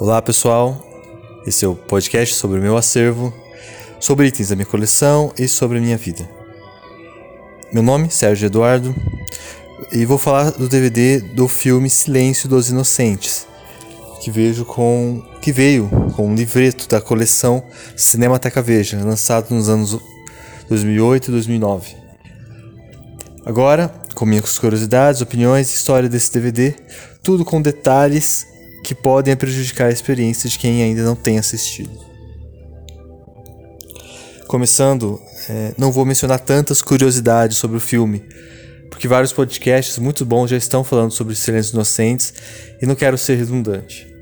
Olá pessoal, esse é o podcast sobre o meu acervo, sobre itens da minha coleção e sobre a minha vida. Meu nome é Sérgio Eduardo e vou falar do DVD do filme Silêncio dos Inocentes, que vejo com que veio com um livreto da coleção Cinemateca Veja, lançado nos anos 2008 e 2009. Agora, com minhas curiosidades, opiniões e história desse DVD, tudo com detalhes que podem prejudicar a experiência de quem ainda não tem assistido. Começando, é, não vou mencionar tantas curiosidades sobre o filme, porque vários podcasts muito bons já estão falando sobre Silêncios Inocentes e não quero ser redundante.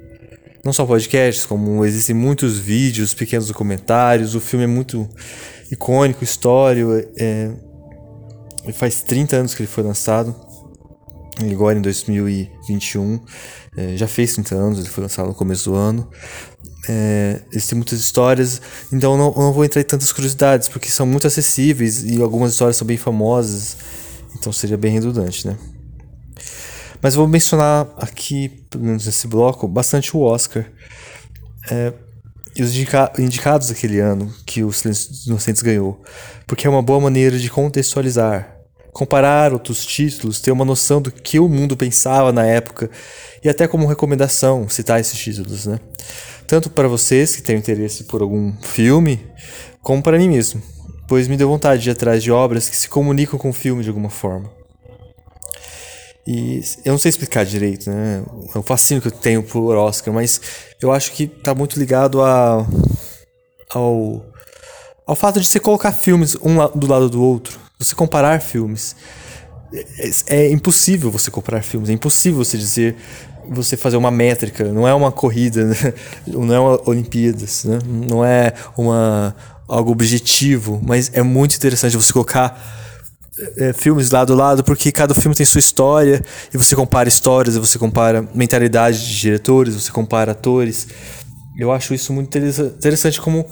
Não só podcasts, como existem muitos vídeos, pequenos documentários, o filme é muito icônico, histórico, é, faz 30 anos que ele foi lançado agora em 2021. É, já fez 30 anos, ele foi lançado no começo do ano. É, muitas histórias, então não, não vou entrar em tantas curiosidades, porque são muito acessíveis e algumas histórias são bem famosas, então seria bem redundante, né? Mas vou mencionar aqui, pelo menos nesse bloco, bastante o Oscar. É, e os indica indicados daquele ano que o Silêncio dos Inocentes ganhou, porque é uma boa maneira de contextualizar comparar outros títulos, ter uma noção do que o mundo pensava na época e até como recomendação citar esses títulos, né? Tanto para vocês que têm interesse por algum filme, como para mim mesmo, pois me deu vontade de ir atrás de obras que se comunicam com o filme de alguma forma. E eu não sei explicar direito, né? É um fascínio que eu tenho por Oscar, mas eu acho que está muito ligado a, ao, ao fato de você colocar filmes um do lado do outro você comparar filmes. É, é, impossível você comparar filmes, é impossível você dizer, você fazer uma métrica, não é uma corrida, né? não é uma Olimpíadas, né? não é uma, algo objetivo, mas é muito interessante você colocar é, filmes lado a lado, porque cada filme tem sua história, e você compara histórias, e você compara mentalidade de diretores, você compara atores. Eu acho isso muito interessante como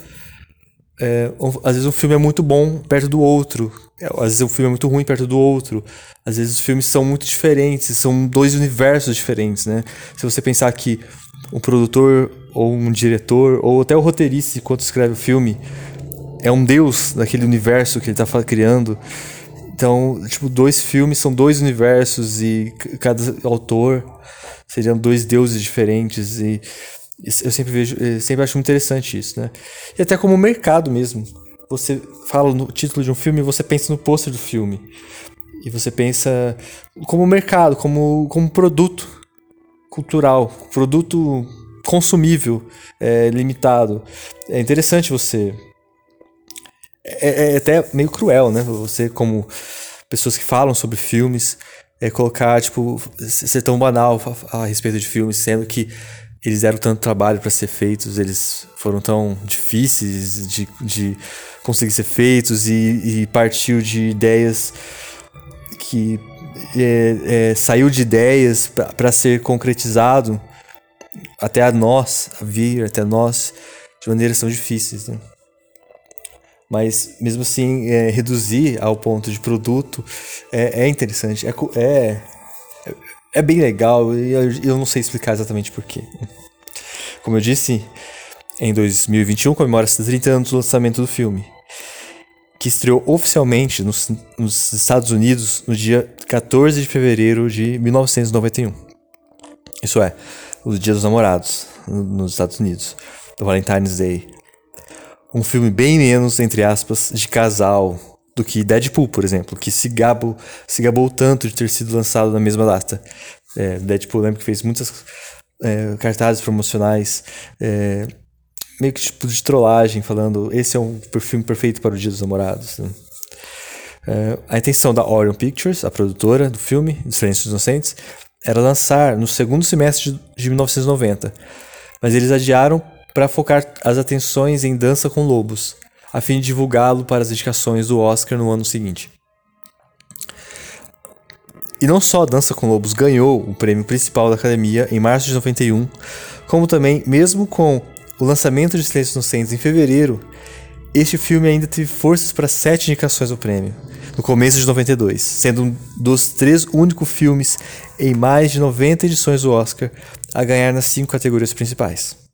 é, às vezes um filme é muito bom perto do outro, é, às vezes um filme é muito ruim perto do outro, às vezes os filmes são muito diferentes, são dois universos diferentes, né? Se você pensar que um produtor ou um diretor ou até o roteirista enquanto escreve o filme é um deus daquele universo que ele está criando. Então, tipo, dois filmes são dois universos e cada autor seriam dois deuses diferentes e eu sempre vejo, eu sempre acho muito interessante isso, né? E até como mercado mesmo. Você fala no título de um filme você pensa no pôster do filme. E você pensa como mercado, como, como produto cultural, produto consumível, é, limitado. É interessante você. É, é, é, até meio cruel, né? Você, como pessoas que falam sobre filmes, é colocar, tipo, ser tão banal a, a respeito de filmes, sendo que eles deram tanto trabalho para ser feitos, eles foram tão difíceis de, de conseguir ser feitos e, e partiu de ideias que é, é, saiu de ideias para ser concretizado até a nós, a vir até nós, de maneiras tão difíceis. Né? Mas mesmo assim, é, reduzir ao ponto de produto é, é interessante, é, é é bem legal e eu, eu não sei explicar exatamente porquê. Como eu disse, em 2021 comemora-se 30 anos do lançamento do filme, que estreou oficialmente nos, nos, Estados Unidos no dia 14 de fevereiro de 1991. Isso é, o Dia dos Namorados, nos Estados Unidos, do Valentine's Day. Um filme bem menos, entre aspas, de casal do que Deadpool, por exemplo, que se, gabo, se gabou tanto de ter sido lançado na mesma data. É, Deadpool, lembro que fez muitas é, cartazes promocionais, é, meio que tipo de trollagem, falando esse é um filme perfeito para o Dia dos Namorados. Né? É, a intenção da Orion Pictures, a produtora do filme, dos Inocentes, era lançar no segundo semestre de 1990, mas eles adiaram para focar as atenções em Dança com Lobos, a fim de divulgá-lo para as indicações do Oscar no ano seguinte. E não só Dança com Lobos ganhou o prêmio principal da academia em março de 91, como também, mesmo com o lançamento de Silêncios Inocentes em fevereiro, este filme ainda teve forças para sete indicações ao prêmio, no começo de 92, sendo um dos três únicos filmes em mais de 90 edições do Oscar a ganhar nas cinco categorias principais.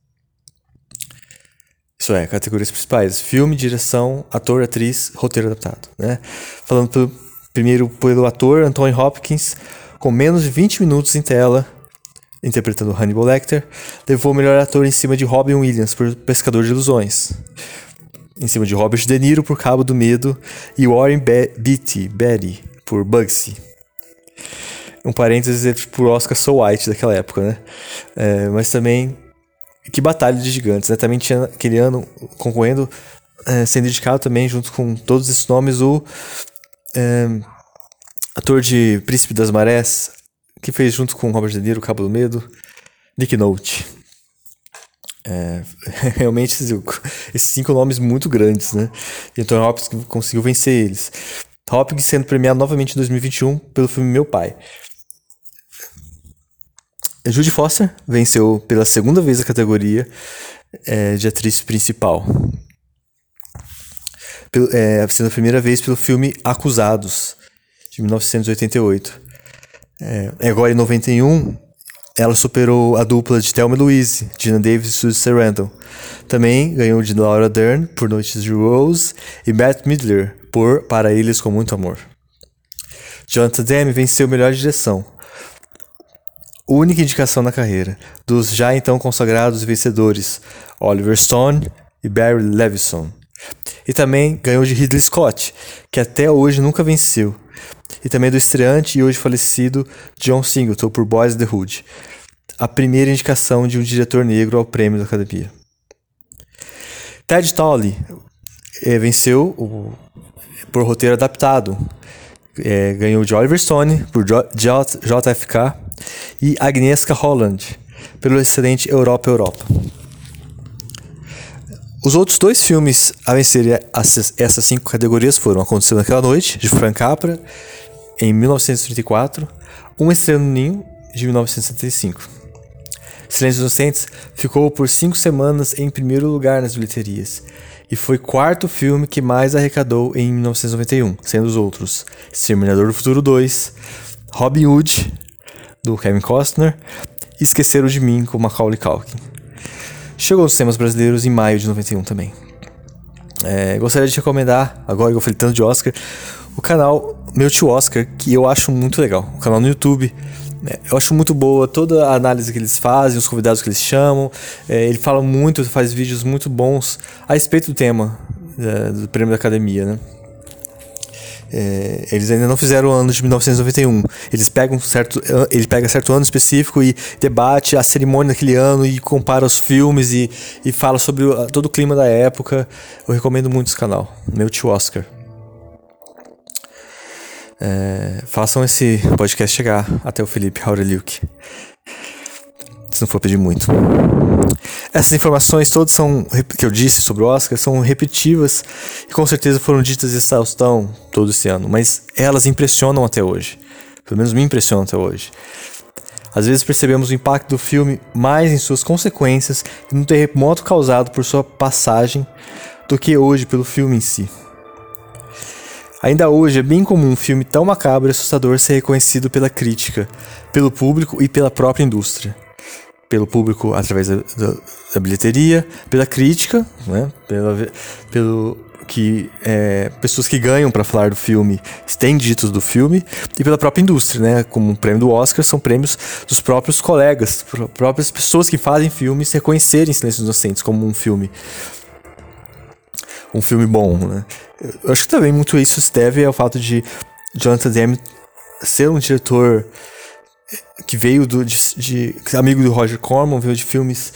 Isso é, categorias principais: filme, direção, ator, atriz, roteiro adaptado. Né? Falando pelo, primeiro pelo ator Anthony Hopkins, com menos de 20 minutos em tela, interpretando Hannibal Lecter, levou o melhor ator em cima de Robin Williams por Pescador de Ilusões. Em cima de Robert De Niro por Cabo do Medo e Warren Be Beatty, Betty por Bugsy. Um parênteses por Oscar So White daquela época, né? É, mas também que batalha de gigantes, né? Também tinha aquele ano concorrendo, é, sendo indicado também, junto com todos esses nomes, o é, ator de Príncipe das Marés, que fez junto com Robert De Niro, Cabo do Medo, Nick Note. É, realmente esses cinco nomes muito grandes, né? Então Hopkins conseguiu vencer eles. Hopkins sendo premiado novamente em 2021 pelo filme Meu Pai. Judy Foster venceu pela segunda vez a categoria é, de atriz principal. Pelo, é, sendo a primeira vez pelo filme Acusados, de 1988. É, agora em 91, ela superou a dupla de Thelma Louise, Gina Davis e Suzy Sarandon. Também ganhou de Laura Dern por Noites de Rose e Matt Midler por Para Eles com Muito Amor. Jonathan Demme venceu melhor direção, única indicação na carreira, dos já então consagrados vencedores Oliver Stone e Barry Levinson. E também ganhou de Ridley Scott, que até hoje nunca venceu. E também do estreante e hoje falecido John Singleton por Boys the Hood. A primeira indicação de um diretor negro ao prêmio da Academia. Ted Tolley eh, venceu o, por roteiro adaptado. Eh, ganhou de Oliver Stone por JFK e Agnieszka Holland pelo excelente Europa Europa. Os outros dois filmes a vencer essas cinco categorias foram Aconteceu Naquela Noite, de Frank Capra, em 1934, Um Estrela no Ninho, de 1975. Silêncios Inocentes ficou por cinco semanas em primeiro lugar nas bilheterias e foi quarto filme que mais arrecadou em 1991, sendo os outros Exterminador do Futuro 2, Robin Hood, do Kevin Costner, e Esqueceram de Mim, com Macaulay Culkin. Chegou aos cinemas brasileiros em maio de 91 também. É, gostaria de recomendar, agora que eu falei tanto de Oscar, o canal Meu Tio Oscar, que eu acho muito legal. O canal no YouTube. É, eu acho muito boa toda a análise que eles fazem, os convidados que eles chamam. É, ele fala muito, faz vídeos muito bons a respeito do tema é, do prêmio da academia, né? É, eles ainda não fizeram o ano de 1991. Eles pegam certo, ele pega certo ano específico e debate a cerimônia daquele ano e compara os filmes e, e fala sobre o, todo o clima da época. Eu recomendo muito esse canal, meu tio Oscar. É, façam esse podcast chegar até o Felipe Aureliuk. Se não for pedir muito. Essas informações todas são que eu disse sobre o Oscar são repetitivas e com certeza foram ditas em exaustão todo esse ano, mas elas impressionam até hoje. Pelo menos me impressionam até hoje. Às vezes percebemos o impacto do filme mais em suas consequências e no terremoto causado por sua passagem do que hoje pelo filme em si. Ainda hoje é bem comum um filme tão macabro e assustador ser reconhecido pela crítica, pelo público e pela própria indústria pelo público através da, da, da bilheteria, pela crítica, né? Pela, pelo que é, pessoas que ganham para falar do filme têm ditos do filme e pela própria indústria, né? Como o prêmio do Oscar são prêmios dos próprios colegas, próprias pessoas que fazem filmes reconhecerem Silêncios Inocentes como um filme um filme bom, né? Eu acho que também muito isso se deve ao fato de Jonathan Demme ser um diretor que veio do, de, de, amigo do Roger Corman, veio de filmes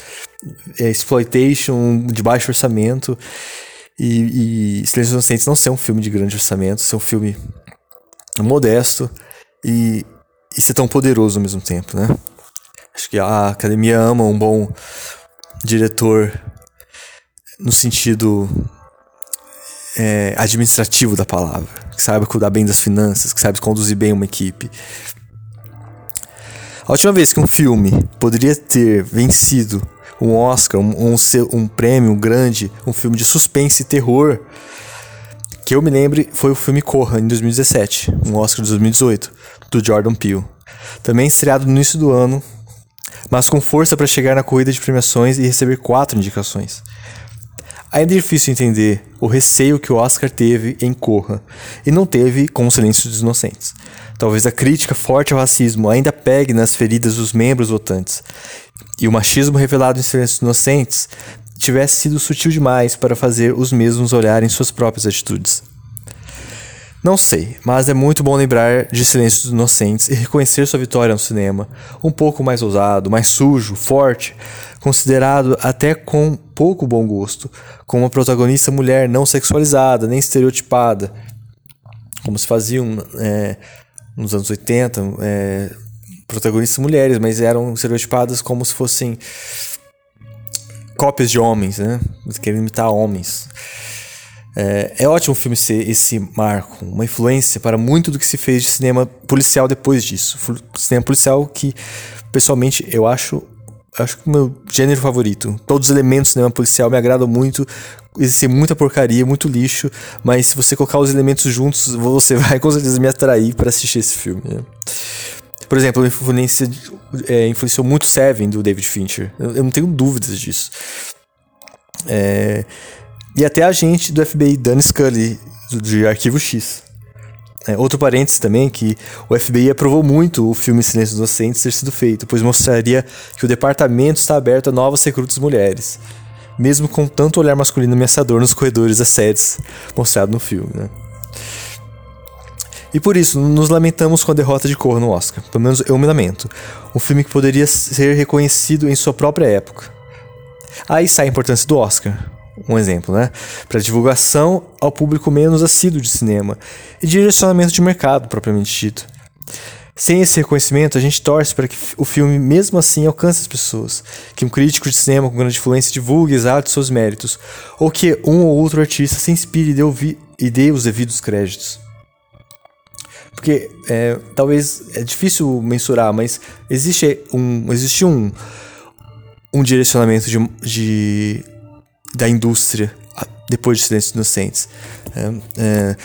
é, exploitation de baixo orçamento e, e Silêncios Inocentes não ser um filme de grande orçamento, ser um filme modesto e, e ser tão poderoso ao mesmo tempo, né? Acho que a academia ama um bom diretor no sentido é, administrativo da palavra, que saiba cuidar bem das finanças, que saiba conduzir bem uma equipe. A última vez que um filme poderia ter vencido um Oscar, um, um, um prêmio grande, um filme de suspense e terror, que eu me lembre foi o filme Corra, em 2017, um Oscar de 2018, do Jordan Peele. Também estreado no início do ano, mas com força para chegar na corrida de premiações e receber quatro indicações. Ainda é difícil entender o receio que o Oscar teve em Corra e não teve com o Silêncio dos Inocentes. Talvez a crítica forte ao racismo ainda pegue nas feridas dos membros votantes e o machismo revelado em Silêncio dos Inocentes tivesse sido sutil demais para fazer os mesmos olharem suas próprias atitudes. Não sei, mas é muito bom lembrar de Silêncio dos Inocentes e reconhecer sua vitória no cinema, um pouco mais ousado, mais sujo, forte, considerado até com pouco bom gosto, com uma protagonista mulher não sexualizada nem estereotipada, como se faziam é, nos anos 80, é, protagonistas mulheres, mas eram estereotipadas como se fossem cópias de homens, né? Querendo imitar homens. É, é ótimo o filme ser esse marco, uma influência para muito do que se fez de cinema policial depois disso. Cinema policial que, pessoalmente, eu acho acho que o meu gênero favorito. Todos os elementos do cinema policial me agradam muito. Existe muita porcaria, muito lixo, mas se você colocar os elementos juntos, você vai com certeza me atrair para assistir esse filme. Né? Por exemplo, influencia, é, influenciou muito Seven do David Fincher. Eu, eu não tenho dúvidas disso. É, e até a gente do FBI, Dan Scully, de Arquivo X. É, outro parênteses também que o FBI aprovou muito o filme Silêncio dos Inocentes ter sido feito, pois mostraria que o departamento está aberto a novas recrutas mulheres, mesmo com tanto olhar masculino ameaçador nos corredores das sedes mostrado no filme. Né? E por isso, nos lamentamos com a derrota de Corra no Oscar. Pelo menos eu me lamento. Um filme que poderia ser reconhecido em sua própria época. Aí sai a importância do Oscar um exemplo, né? Para divulgação ao público menos assíduo de cinema e direcionamento de mercado, propriamente dito. Sem esse reconhecimento, a gente torce para que o filme, mesmo assim, alcance as pessoas, que um crítico de cinema com grande influência divulgue e exalte seus méritos, ou que um ou outro artista se inspire e dê, e dê os devidos créditos. Porque é, talvez é difícil mensurar, mas existe um, existe um, um direcionamento de, de da indústria depois de Silêncios Inocentes. É, é,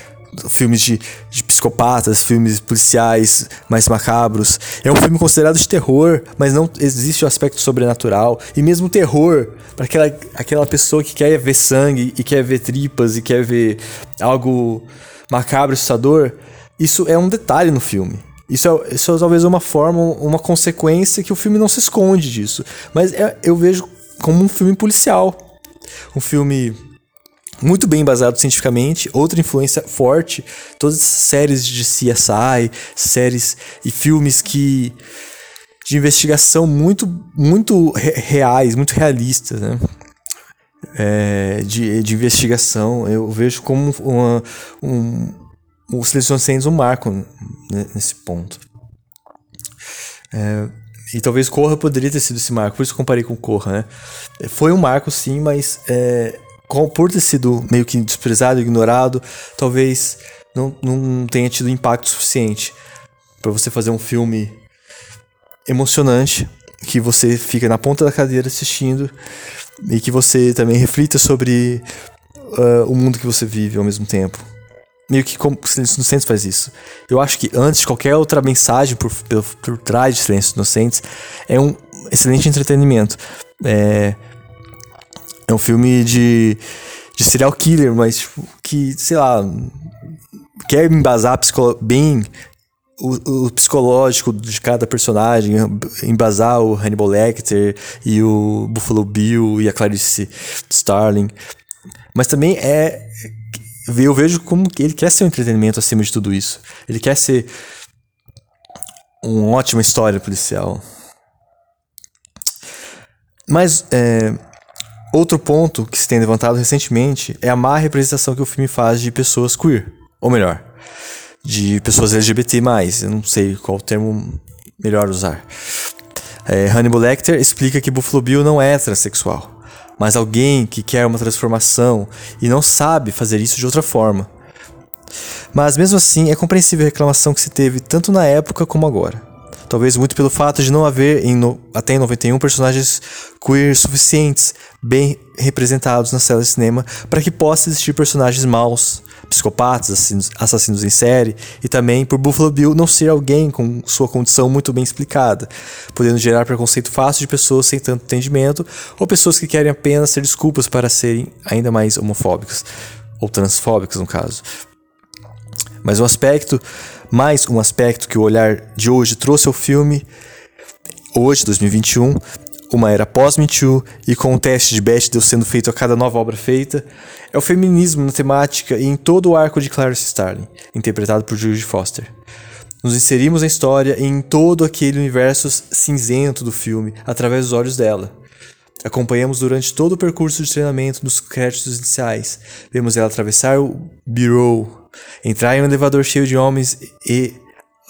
filmes de, de, psicopatas, filmes policiais mais macabros. É um filme considerado de terror, mas não existe o aspecto sobrenatural. E mesmo terror, para aquela, aquela pessoa que quer ver sangue e quer ver tripas e quer ver algo macabro, assustador, isso é um detalhe no filme. Isso é, isso é talvez uma forma, uma consequência que o filme não se esconde disso. Mas é, eu vejo como um filme policial um filme muito bem embasado cientificamente, outra influência forte, todas as séries de CSI, séries e filmes que de investigação muito muito reais, muito realistas, né? É, de, de investigação, eu vejo como uma, um, o Silêncio Inocentes um marco nesse ponto. É, e talvez Corra poderia ter sido esse marco, por isso comparei com Corra, né? Foi um marco, sim, mas é, por ter sido meio que desprezado, ignorado, talvez não, não tenha tido impacto suficiente para você fazer um filme emocionante que você fica na ponta da cadeira assistindo e que você também reflita sobre uh, o mundo que você vive ao mesmo tempo meio que como Silêncio Inocentes faz isso. Eu acho que antes de qualquer outra mensagem por, por, por trás de Silêncio Inocentes, é um excelente entretenimento. É, é um filme de, de serial killer, mas tipo, que, sei lá, quer embasar bem o, o, psicológico de cada personagem, embasar o Hannibal Lecter e o Buffalo Bill e a Clarice Starling. Mas também é eu vejo como que ele quer ser um entretenimento acima de tudo isso. Ele quer ser uma ótima história policial. Mas é, outro ponto que se tem levantado recentemente é a má representação que o filme faz de pessoas queer. Ou melhor, de pessoas LGBT. Eu não sei qual termo melhor usar. É, Hannibal Lecter explica que Buffalo Bill não é transexual mas alguém que quer uma transformação e não sabe fazer isso de outra forma. Mas mesmo assim, é compreensível a reclamação que se teve tanto na época como agora. Talvez muito pelo fato de não haver, em no, até em 91, personagens queer suficientes, bem representados nas celas de cinema, para que possa existir personagens maus, psicopatas, assassinos, em série, e também por Buffalo Bill não ser alguém com sua condição muito bem explicada, podendo gerar preconceito fácil de pessoas sem tanto entendimento ou pessoas que querem apenas ter desculpas para serem ainda mais homofóbicas, ou transfóbicas no caso. Mas um aspecto, mais um aspecto que o olhar de hoje trouxe ao filme, hoje, 2021, uma era pós-Me Too e com o teste de Bechdel sendo feito a cada nova obra feita, é o feminismo na temática e em todo o arco de Clarice Starling, interpretado por Judy Foster. Nos inserimos na história e em todo aquele universo cinzento do filme, através dos olhos dela. Acompanhamos durante todo o percurso de treinamento dos créditos iniciais. Vemos ela atravessar o bureau, entrar em um elevador cheio de homens e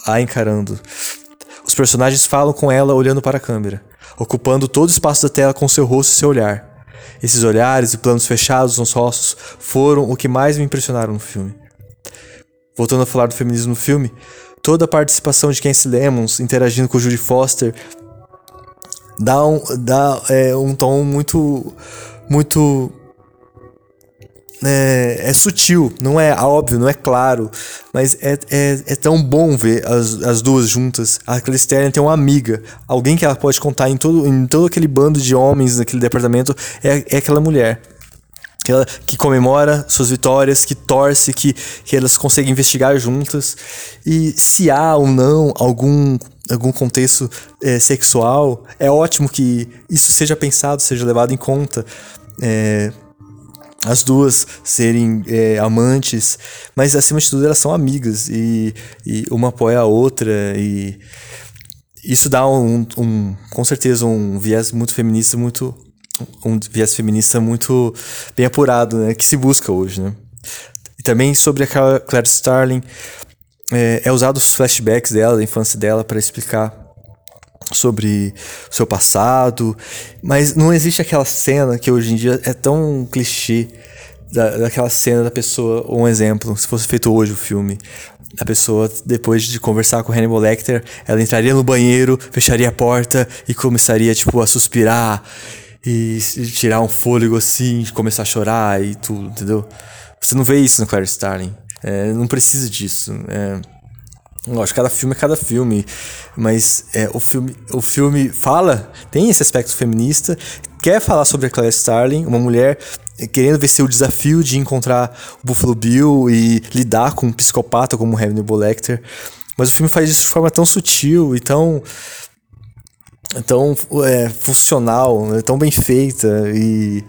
a encarando. Os personagens falam com ela olhando para a câmera ocupando todo o espaço da tela com seu rosto e seu olhar. Esses olhares e planos fechados nos rostos foram o que mais me impressionaram no filme. Voltando a falar do feminismo no filme, toda a participação de Kency Lemons interagindo com Judy Foster dá um, dá, é, um tom muito muito é, é, sutil, não é óbvio, não é claro, mas é, é, é tão bom ver as, as duas juntas. A Clistéria tem uma amiga, alguém que ela pode contar em todo, em todo aquele bando de homens naquele departamento, é, é aquela mulher. Que, ela, que comemora suas vitórias, que torce, que, que elas conseguem investigar juntas. E se há ou não algum algum contexto é, sexual, é ótimo que isso seja pensado, seja levado em conta. É, as duas serem é, amantes, mas acima de tudo elas são amigas e, e uma apoia a outra e isso dá um, um, com certeza um viés muito feminista, muito um viés feminista muito bem apurado, né, que se busca hoje, né? E também sobre a Claire Starling é, é usado os flashbacks dela, da infância dela para explicar sobre o seu passado, mas não existe aquela cena que hoje em dia é tão clichê da, daquela cena da pessoa, um exemplo, se fosse feito hoje o filme, a pessoa depois de conversar com Hannibal Lecter, ela entraria no banheiro, fecharia a porta e começaria tipo a suspirar e tirar um fôlego assim, começar a chorar e tudo, entendeu? Você não vê isso no Claire Starling. É, não precisa disso. É, Lógico, cada filme é cada filme, mas é, o, filme, o filme fala, tem esse aspecto feminista, quer falar sobre a Claire Starling, uma mulher querendo vencer o desafio de encontrar o Buffalo Bill e lidar com um psicopata como Hannibal Lecter, mas o filme faz isso de forma tão sutil e tão tão é, funcional, né, tão bem feita e,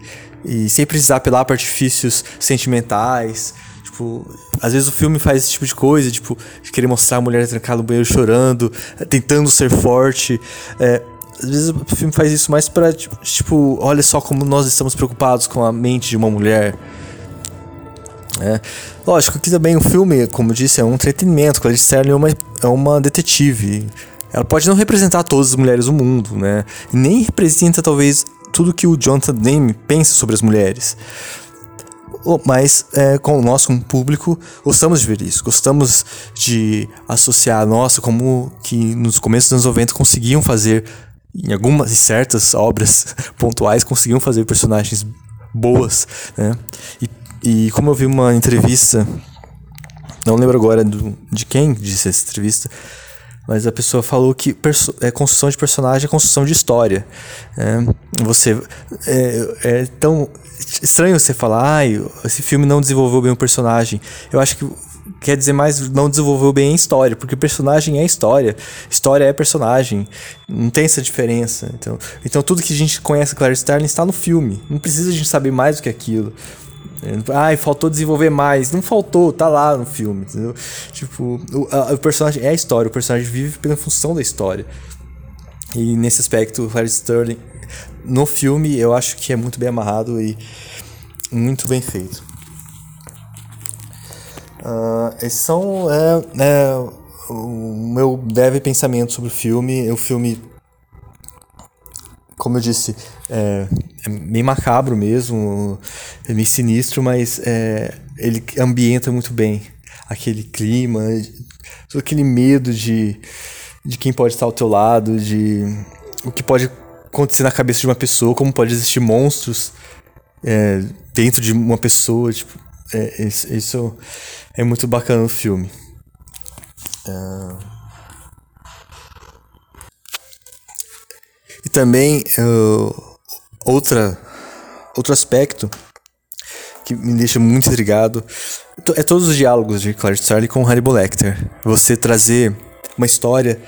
e sem precisar apelar para artifícios sentimentais. Tipo, às vezes o filme faz esse tipo de coisa, tipo, de querer mostrar a mulher trancada no banheiro chorando, tentando ser forte. É, às vezes o filme faz isso mais pra, tipo, olha só como nós estamos preocupados com a mente de uma mulher. É. Lógico que também o filme, como disse, é um entretenimento. Clarice Sterling é uma, é uma detetive. Ela pode não representar todas as mulheres do mundo, né? Nem representa, talvez, tudo que o Jonathan Demme pensa sobre as mulheres mas é, com nós como público gostamos de ver isso, gostamos de associar a nossa como que nos começos dos anos 90 conseguiam fazer em algumas e certas obras pontuais conseguiam fazer personagens boas, né? E, e como eu vi uma entrevista, não lembro agora do, de quem disse essa entrevista, mas a pessoa falou que é, construção de personagem é construção de história. Né? Você é, é tão estranho você falar, ah, esse filme não desenvolveu bem o personagem. Eu acho que quer dizer mais não desenvolveu bem a história, porque personagem é história, história é personagem, não tem essa diferença. Então, então tudo que a gente conhece Claire Starling está no filme, não precisa a gente saber mais do que aquilo. Ai, faltou desenvolver mais. Não faltou, tá lá no filme, entendeu? Tipo, o, a, o personagem é a história, o personagem vive pela função da história. E nesse aspecto, o Harry Sterling, no filme, eu acho que é muito bem amarrado e muito bem feito. Uh, esses são é, é, o meu breve pensamento sobre o filme. O filme, como eu disse, é, é meio macabro mesmo, é meio sinistro, mas é, ele ambienta muito bem aquele clima, todo aquele medo de, de quem pode estar ao teu lado, de o que pode acontecer na cabeça de uma pessoa, como pode existir monstros é, dentro de uma pessoa, tipo, É, isso, isso é muito bacana no filme. Uh... E também uh, outra, outro aspecto que me deixa muito intrigado é todos os diálogos de Clarice Starling com Hannibal Lecter. Você trazer uma história,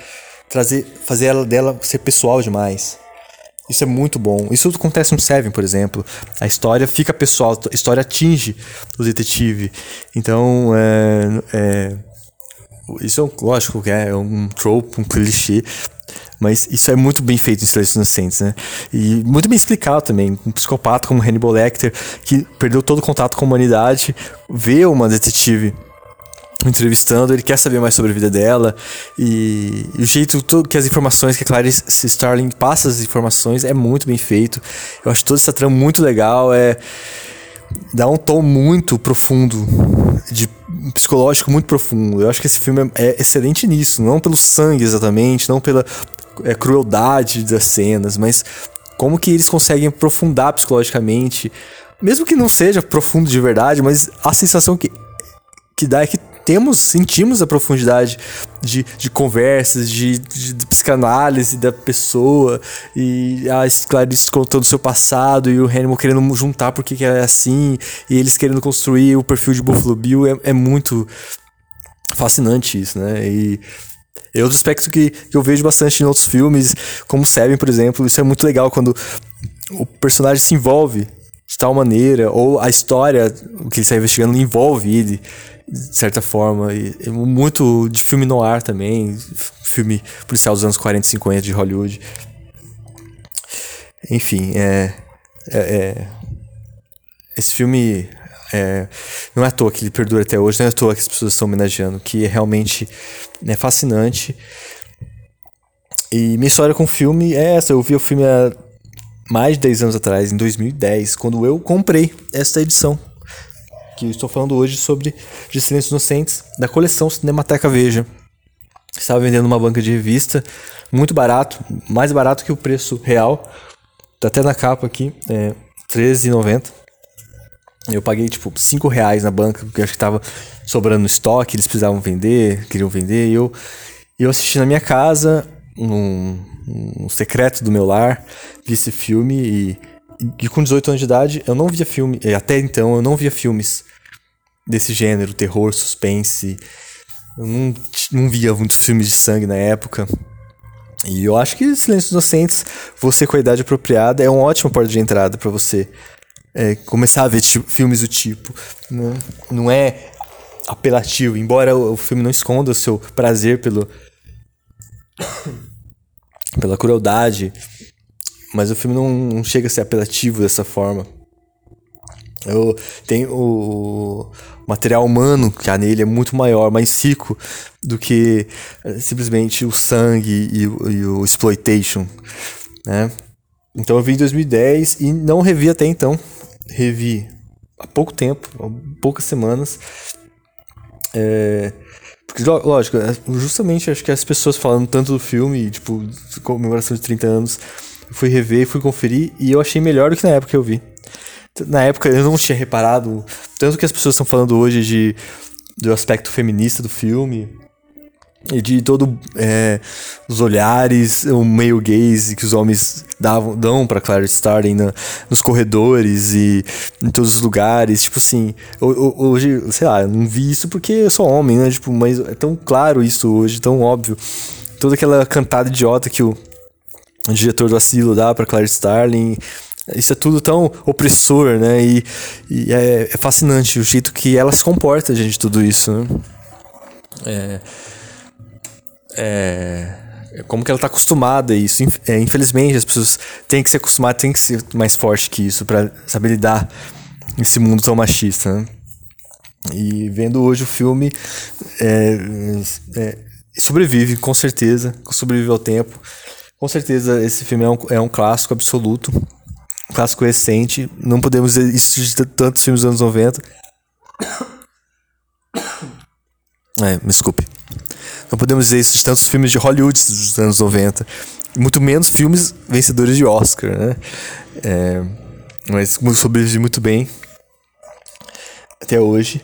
trazer, fazer ela dela ser pessoal demais. Isso é muito bom. Isso acontece no Seven, por exemplo. A história fica pessoal, a história atinge o detetive. Então, é, é, isso é lógico que é um trope, um clichê, mas isso é muito bem feito em Silêncio Inocentes, né? E muito bem explicado também. Um psicopata como Hannibal Lecter, que perdeu todo o contato com a humanidade, vê uma detetive entrevistando, ele quer saber mais sobre a vida dela e, e o jeito todo que as informações que a Clarice Starling passa as informações é muito bem feito. Eu acho toda essa trama muito legal, é dá um tom muito profundo de psicológico muito profundo. Eu acho que esse filme é, é excelente nisso, não pelo sangue exatamente, não pela é, crueldade das cenas, mas como que eles conseguem aprofundar psicologicamente, mesmo que não seja profundo de verdade, mas a sensação que que dá é que temos, sentimos a profundidade de, de conversas, de, de, de psicanálise da pessoa, e a Clarice contando seu passado, e o Hannibal querendo juntar porque que é assim, e eles querendo construir o perfil de Buffalo Bill, é, é muito fascinante isso, né? E é outro aspecto que, que eu vejo bastante em outros filmes, como Seven, por exemplo, isso é muito legal quando o personagem se envolve de tal maneira, ou a história que ele está investigando envolve ele de certa forma. E, e muito de filme no ar também, filme policial dos anos 40 e 50 de Hollywood. Enfim, é, é, é esse filme é, não é à toa que ele perdura até hoje, não é à toa que as pessoas estão homenageando, que é realmente é fascinante. E minha história com o filme é essa. Eu vi o filme há mais de 10 anos atrás, em 2010, quando eu comprei esta edição que eu estou falando hoje sobre De Silêncios Inocentes, da coleção Cinemateca Veja. Estava vendendo numa banca de revista, muito barato, mais barato que o preço real. Tá até na capa aqui, é R$13,90. Eu paguei tipo 5 reais na banca, porque acho que tava sobrando estoque, eles precisavam vender, queriam vender. E eu, eu assisti na minha casa, num, num secreto do meu lar, vi esse filme e e com 18 anos de idade, eu não via filme. Até então, eu não via filmes desse gênero, terror, suspense. Eu não, não via muitos filmes de sangue na época. E eu acho que Silêncios Inocentes, você com a idade apropriada, é uma ótima porta de entrada para você é, começar a ver tipo, filmes do tipo. Não, né? não é apelativo, embora o, o filme não esconda o seu prazer pelo. pela crueldade mas o filme não, não chega a ser apelativo dessa forma. Eu tenho o material humano que há nele é muito maior, mais rico do que eh, simplesmente o sangue e, e o exploitation, né? Então eu vi em 2010 e não revi até então. Revi há pouco tempo, há poucas semanas. É, porque, lógico, é, justamente acho que as pessoas falando tanto do filme, tipo, comemoração de 30 anos, fui rever, fui conferir e eu achei melhor do que na época que eu vi. Na época eu não tinha reparado tanto que as pessoas estão falando hoje de do aspecto feminista do filme e de todo é, os olhares, o meio gaze que os homens davam, dão para Clarice Starling na, nos corredores e em todos os lugares, tipo assim, hoje, sei lá, eu não vi isso porque eu sou homem, né, tipo, mas é tão claro isso hoje, tão óbvio. Toda aquela cantada idiota que o o diretor do Asilo dá para Claire Starling. Isso é tudo tão opressor, né? E, e é, é, fascinante o jeito que ela se comporta diante de tudo isso, né? É, é, é como que ela tá acostumada a isso. É, infelizmente, as pessoas têm que se acostumar, têm que ser mais forte que isso para saber lidar nesse mundo tão machista, né? E vendo hoje o filme, é, é, sobrevive, com certeza, sobrevive ao tempo. Com certeza, esse filme é um, é um clássico absoluto. Um clássico recente. Não podemos dizer isso de tantos filmes dos anos 90. É, me desculpe. Não podemos dizer isso de tantos filmes de Hollywood dos anos 90. Muito menos filmes vencedores de Oscar, né? É, mas sobrevive muito bem. até hoje.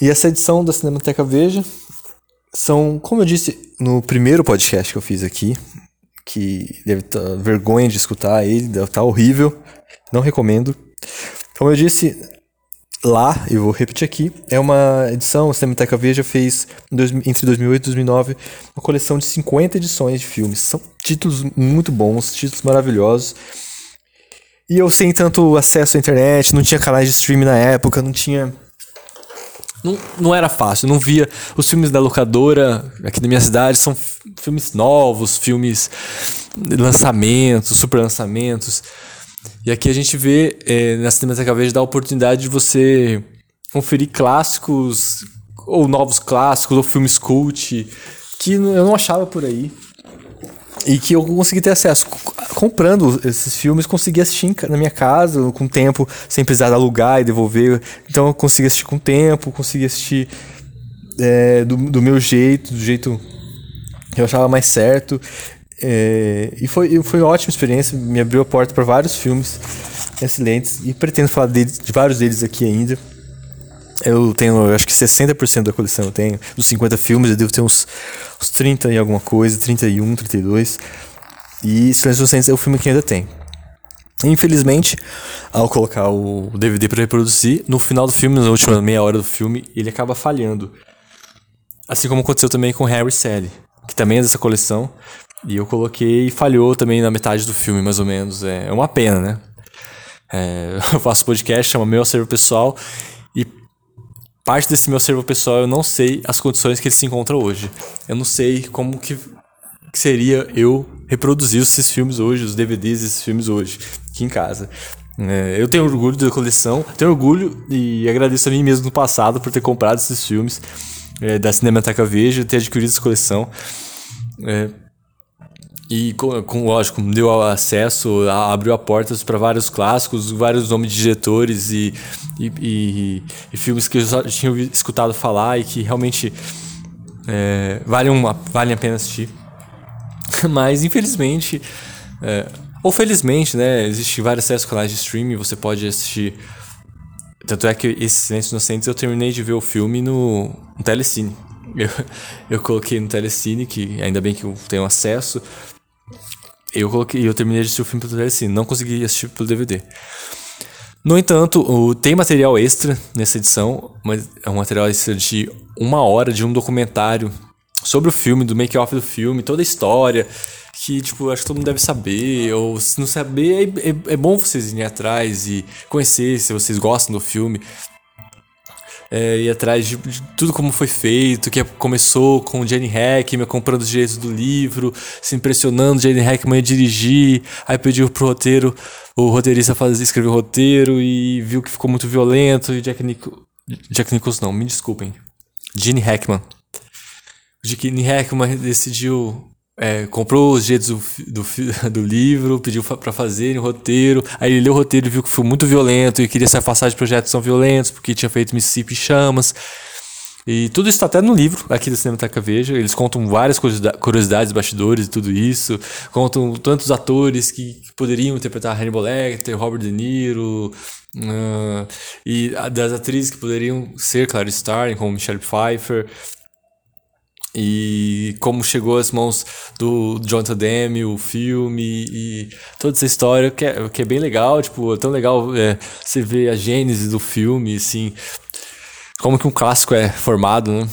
E essa edição da Cinemateca Veja são, como eu disse no primeiro podcast que eu fiz aqui, que deve estar vergonha de escutar ele, deve estar horrível, não recomendo. Como eu disse lá, e vou repetir aqui, é uma edição, a Cinemateca Veja fez entre 2008 e 2009 uma coleção de 50 edições de filmes. São títulos muito bons, títulos maravilhosos. E eu sem tanto acesso à internet, não tinha canais de streaming na época, não tinha não, não era fácil, não via os filmes da locadora aqui na minha cidade, são filmes novos, filmes lançamentos, super lançamentos. E aqui a gente vê é, na Cinemateca Verde dá a oportunidade de você conferir clássicos ou novos clássicos ou filmes cult que eu não achava por aí e que eu consegui ter acesso comprando esses filmes, consegui assistir na minha casa com tempo, sem precisar alugar e devolver. Então eu consegui assistir com tempo, consegui assistir é, do, do meu jeito, do jeito que eu achava mais certo. É, e foi, foi uma ótima experiência, me abriu a porta para vários filmes excelentes e pretendo falar deles, de vários deles aqui ainda. Eu tenho, eu acho que 60% da coleção eu tenho. Dos 50 filmes, eu devo ter uns, uns 30 e alguma coisa, 31, 32. E Silêncio dos Inocentes é o filme que ainda tem. Infelizmente, ao colocar o DVD para reproduzir, no final do filme, na última meia hora do filme, ele acaba falhando. Assim como aconteceu também com Harry Sally, que também é dessa coleção. E eu coloquei e falhou também na metade do filme, mais ou menos. É uma pena, né? É, eu faço podcast, chama Meu Acervo Pessoal. E parte desse meu acervo pessoal eu não sei as condições que ele se encontra hoje. Eu não sei como que, que seria eu reproduzir esses filmes hoje, os DVDs desses filmes hoje, aqui em casa. É, eu tenho orgulho da coleção, tenho orgulho e agradeço a mim mesmo no passado por ter comprado esses filmes é, da Cinemateca Veja, ter adquirido essa coleção. É, e, com, com, lógico, deu acesso, abriu a portas para vários clássicos, vários nomes de diretores e, e, e, e, filmes que eu já tinha escutado falar e que realmente é, valem, uma, valem a pena assistir. Mas, infelizmente, é, ou felizmente, né, existem vários acessos canais de streaming, você pode assistir. Tanto é que esse Silêncio Inocentes eu terminei de ver o filme no, no Telecine. Eu, eu coloquei no Telecine, que ainda bem que eu tenho acesso, eu coloquei, eu terminei de assistir o filme pelo telecine, não consegui assistir pelo DVD. No entanto, o, tem material extra nessa edição, mas é um material extra de uma hora de um documentário sobre o filme, do make-off do filme, toda a história, que, tipo, acho que todo mundo deve saber, ou se não saber, é, é, é bom vocês irem atrás e conhecer se vocês gostam do filme é, ir atrás de, de, tudo como foi feito, que começou com Jenny Hackman comprando os direitos do livro, se impressionando, Jenny Hackman ia dirigir, aí pediu pro roteiro, o roteirista fazer, escrever o roteiro e viu que ficou muito violento, e Jack, Nico, Jack Nicholson não, me desculpem, Gene Hackman. Gene Hackman decidiu é, comprou os direitos do, do, do livro, pediu para fazer o roteiro. Aí ele leu o roteiro e viu que foi muito violento e queria se afastar de projetos que são violentos, porque tinha feito Mississippi Chamas. E tudo isso está até no livro aqui da Cinemateca Veja. Eles contam várias curiosidades, bastidores e tudo isso. Contam tantos atores que, poderiam interpretar Hannibal Lecter, Robert De Niro. Uh, e das atrizes que poderiam ser Clarice Starling, como Michelle Pfeiffer e como chegou às mãos do Jonathan Demme, o filme e toda essa história que é, que é bem legal, tipo, é tão legal é, você ver a gênese do filme, assim, como que um clássico é formado, né?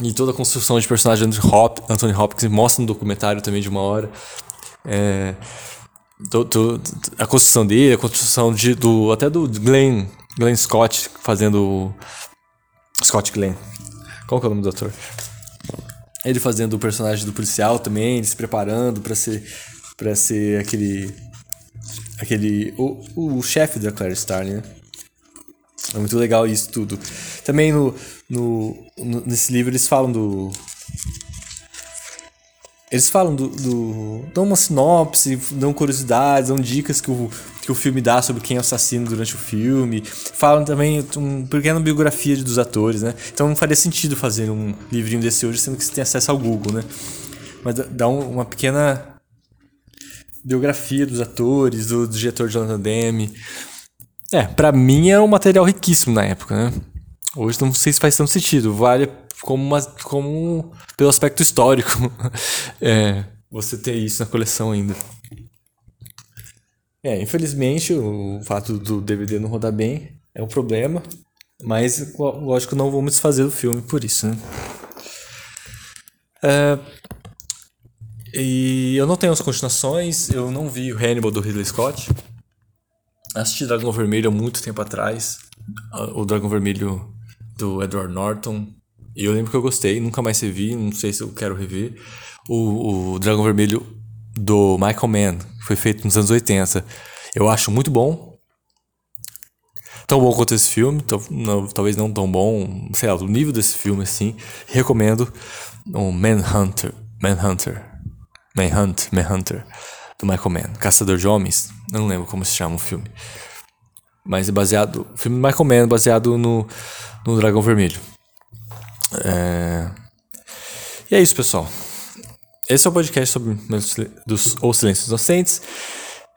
E toda a construção de personagem de Hop, Anthony Hopkins mostra no documentário também de uma hora. É, do, do, a construção dele, a construção de, do, até do Glenn, Glenn Scott fazendo Scott Glenn. Qual que é o nome do ator? Ele fazendo o personagem do policial também, ele se preparando para ser para ser aquele aquele o, o chefe da Claire Starling, né? É muito legal isso tudo. Também no, no, no, nesse livro eles falam do eles falam do, do. dão uma sinopse, dão curiosidades, dão dicas que o, que o filme dá sobre quem é o assassino durante o filme. Falam também uma pequena biografia dos atores, né? Então não faria sentido fazer um livrinho desse hoje, sendo que você tem acesso ao Google, né? Mas dá um, uma pequena biografia dos atores, do, do diretor Jonathan Demme. É, pra mim era um material riquíssimo na época, né? Hoje não sei se faz tanto sentido. Vale como, uma, como pelo aspecto histórico. é, você ter isso na coleção ainda. É, infelizmente o fato do DVD não rodar bem é um problema. Mas, lógico, não vamos desfazer do filme por isso, né? É, e eu não tenho as continuações, eu não vi o Hannibal do Ridley Scott. Assisti Dragão Vermelho há muito tempo atrás. O Dragão Vermelho do Edward Norton. E eu lembro que eu gostei, nunca mais revi, não sei se eu quero rever. O, o Dragão Vermelho do Michael Mann, que foi feito nos anos 80. Eu acho muito bom, tão bom quanto esse filme, não, talvez não tão bom, sei lá, do nível desse filme, assim. Recomendo o Manhunter, Manhunter, Manhunt, Manhunter, do Michael Mann, Caçador de Homens, não lembro como se chama o filme. Mas é baseado, o filme do Michael Mann, baseado no, no Dragão Vermelho. É... E é isso, pessoal. Esse é o podcast sobre meus, dos Ou Silêncios Inocentes.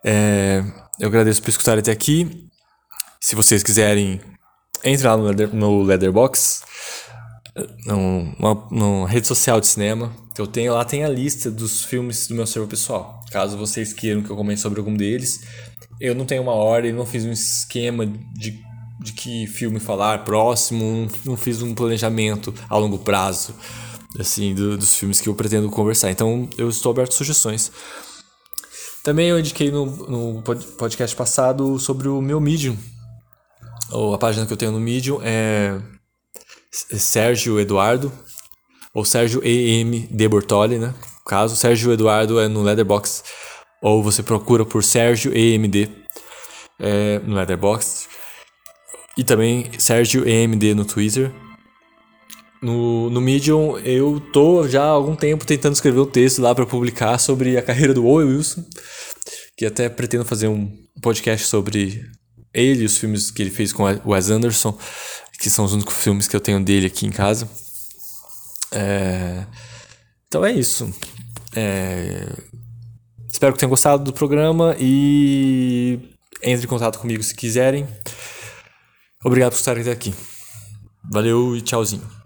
É... Eu agradeço por escutar até aqui. Se vocês quiserem entrar no, Leather, no Leatherbox, numa, rede social de cinema eu tenho, lá tem a lista dos filmes do meu servo pessoal. Caso vocês queiram que eu comente sobre algum deles, eu não tenho uma ordem, não fiz um esquema de, de que filme falar próximo, não fiz um planejamento a longo prazo assim do, dos filmes que eu pretendo conversar. Então eu estou aberto a sugestões. Também eu indiquei no, no podcast passado sobre o meu Medium, ou a página que eu tenho no Medium é Sérgio Eduardo, ou Sérgio EM de Bortoli, né? No caso, Sérgio Eduardo é no Leatherbox, ou você procura por Sérgio EMD é, no Leatherbox, e também Sérgio EMD no Twitter. No, no Medium, eu tô já há algum tempo tentando escrever um texto lá para publicar sobre a carreira do Owen Wilson, que até pretendo fazer um podcast sobre ele e os filmes que ele fez com o Wes Anderson, que são os únicos filmes que eu tenho dele aqui em casa. É... Então é isso. É... Espero que tenham gostado do programa e entre em contato comigo se quiserem. Obrigado por estarem até aqui. Valeu e tchauzinho.